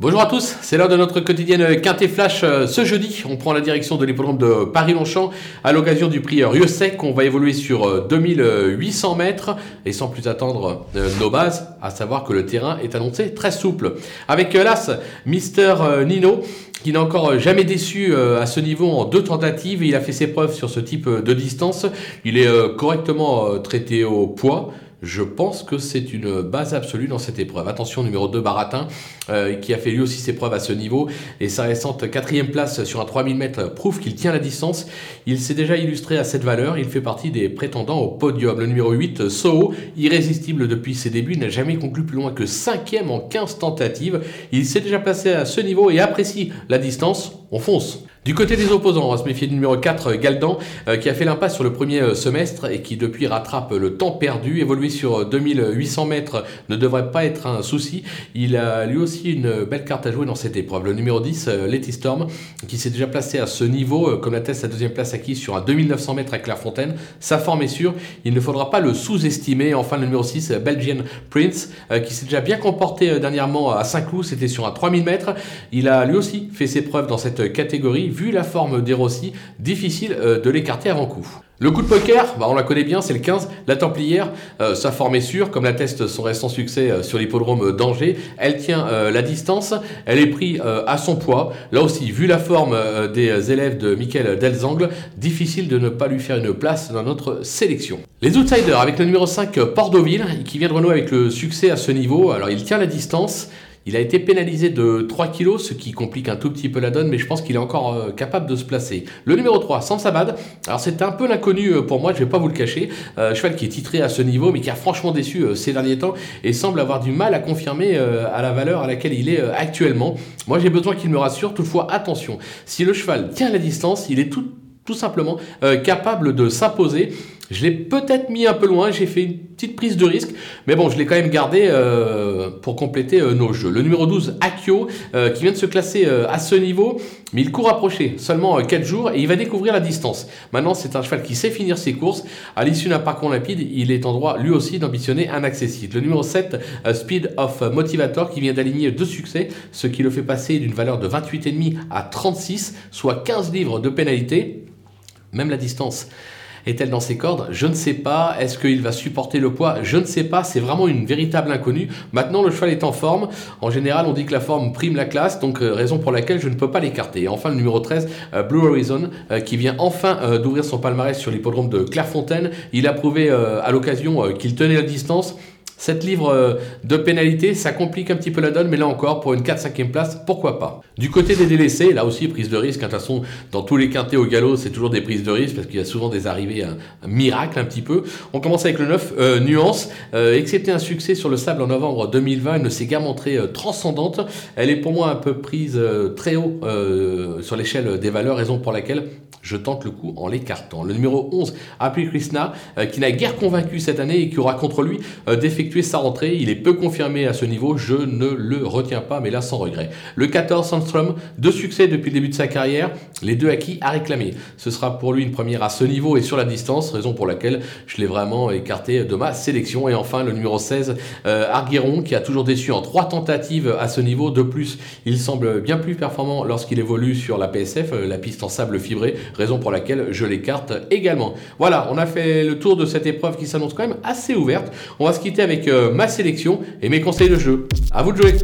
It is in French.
Bonjour à tous, c'est l'heure de notre quotidienne Quintet Flash. Euh, ce jeudi, on prend la direction de l'hippodrome de Paris-Longchamp à l'occasion du prix Rieux-Sec. On va évoluer sur 2800 euh, mètres et sans plus attendre euh, nos bases, à savoir que le terrain est annoncé très souple. Avec l'As, Mister Nino, qui n'a encore jamais déçu à ce niveau en deux tentatives. Il a fait ses preuves sur ce type de distance. Il est correctement traité au poids. Je pense que c'est une base absolue dans cette épreuve. Attention, numéro 2, Baratin, euh, qui a fait lui aussi ses preuves à ce niveau. Et sa récente quatrième place sur un 3000 mètres prouve qu'il tient la distance. Il s'est déjà illustré à cette valeur. Il fait partie des prétendants au podium. Le numéro 8, Soho, irrésistible depuis ses débuts, n'a jamais conclu plus loin que 5 en 15 tentatives. Il s'est déjà placé à ce niveau et apprécie la distance. On fonce. Du côté des opposants, on va se méfier du numéro 4, Galdan, euh, qui a fait l'impasse sur le premier euh, semestre et qui depuis rattrape le temps perdu. Évoluer sur 2800 mètres ne devrait pas être un souci. Il a lui aussi une belle carte à jouer dans cette épreuve. Le numéro 10, euh, Letty Storm, qui s'est déjà placé à ce niveau, comme l'atteste sa deuxième place acquise sur un 2900 mètres à Clairefontaine. Sa forme est sûre, il ne faudra pas le sous-estimer. Enfin, le numéro 6, Belgian Prince, qui s'est déjà bien comporté dernièrement à Saint-Cloud, c'était sur un 3000 mètres. Il a lui aussi fait ses preuves dans cette catégorie vu la forme des Rossi, difficile euh, de l'écarter avant coup. Le coup de poker, bah on la connaît bien, c'est le 15. La Templière, euh, sa forme est sûre, comme l'atteste son récent succès euh, sur l'hippodrome d'Angers. Elle tient la distance, elle est prise à son poids. Là aussi, vu la forme des élèves de Michael Delzangle, difficile de ne pas lui faire une place dans notre sélection. Les outsiders, avec le numéro 5, Port-Deauville, qui vient de renouer avec le succès à ce niveau. Alors, il tient la distance. Il a été pénalisé de 3 kg, ce qui complique un tout petit peu la donne, mais je pense qu'il est encore euh, capable de se placer. Le numéro 3, Sansabad. Alors c'est un peu l'inconnu euh, pour moi, je vais pas vous le cacher. Euh, cheval qui est titré à ce niveau, mais qui a franchement déçu ces derniers temps et semble avoir du mal à confirmer à la valeur à laquelle il est actuellement. Moi j'ai besoin qu'il me rassure. Toutefois, attention, si le cheval tient la distance, il est tout simplement capable de s'imposer. Je l'ai peut-être mis un peu loin, j'ai fait une petite prise de risque, mais bon, je l'ai quand même gardé euh, pour compléter euh, nos jeux. Le numéro 12, Akio, euh, qui vient de se classer à ce niveau, mais il court approché, seulement 4 jours, et il va découvrir la distance. Maintenant, c'est un cheval qui sait finir ses courses. À l'issue d'un parcours limpide, il est en droit lui aussi d'ambitionner un accessible. Le numéro 7, Speed of Motivator, qui vient d'aligner deux succès, ce qui le fait passer d'une valeur de 28,5 à 36, soit 15 livres de pénalité. Même la distance est-elle dans ses cordes? Je ne sais pas. Est-ce qu'il va supporter le poids? Je ne sais pas. C'est vraiment une véritable inconnue. Maintenant, le cheval est en forme. En général, on dit que la forme prime la classe, donc euh, raison pour laquelle je ne peux pas l'écarter. Enfin, le numéro 13, euh, Blue Horizon, euh, qui vient enfin d'ouvrir son palmarès sur l'hippodrome de Clairefontaine. Il a prouvé à l'occasion qu'il tenait la distance. Cette livre euh, de pénalité, ça complique un petit peu la donne, mais là encore, pour une 4-5e place, pourquoi pas? Du côté des délaissés, là aussi, prise de risque. Hein, de toute façon, dans tous les quintés au galop, c'est toujours des prises de risque parce qu'il y a souvent des arrivées, un, miracle un petit peu. On commence avec le 9, euh, Nuance. Euh, excepté un succès sur le sable en novembre 2020, elle ne s'est guère montrée transcendante. Elle est pour moi un peu prise très haut sur l'échelle des valeurs, raison pour laquelle je tente le coup en l'écartant. Le numéro 11, Happy Krishna, qui n'a guère convaincu cette année et qui aura contre lui d'effectuer sa rentrée. Il est peu confirmé à ce niveau, je ne le retiens pas, mais là sans regret. Le 14, Sandstrom, deux succès depuis le début de sa carrière, les deux acquis à réclamer. Ce sera pour lui une première à ce niveau et sur la distance, raison pour laquelle je l'ai vraiment écarté de ma sélection. Et enfin, le numéro 16, euh, Argueron, qui a toujours déçu en trois tentatives à ce niveau. De plus, il semble bien plus performant lorsqu'il évolue sur la PSF, euh, la piste en sable fibré, raison pour laquelle je l'écarte également. Voilà, on a fait le tour de cette épreuve qui s'annonce quand même assez ouverte. On va se quitter avec euh, ma sélection et mes conseils de jeu. À vous de jouer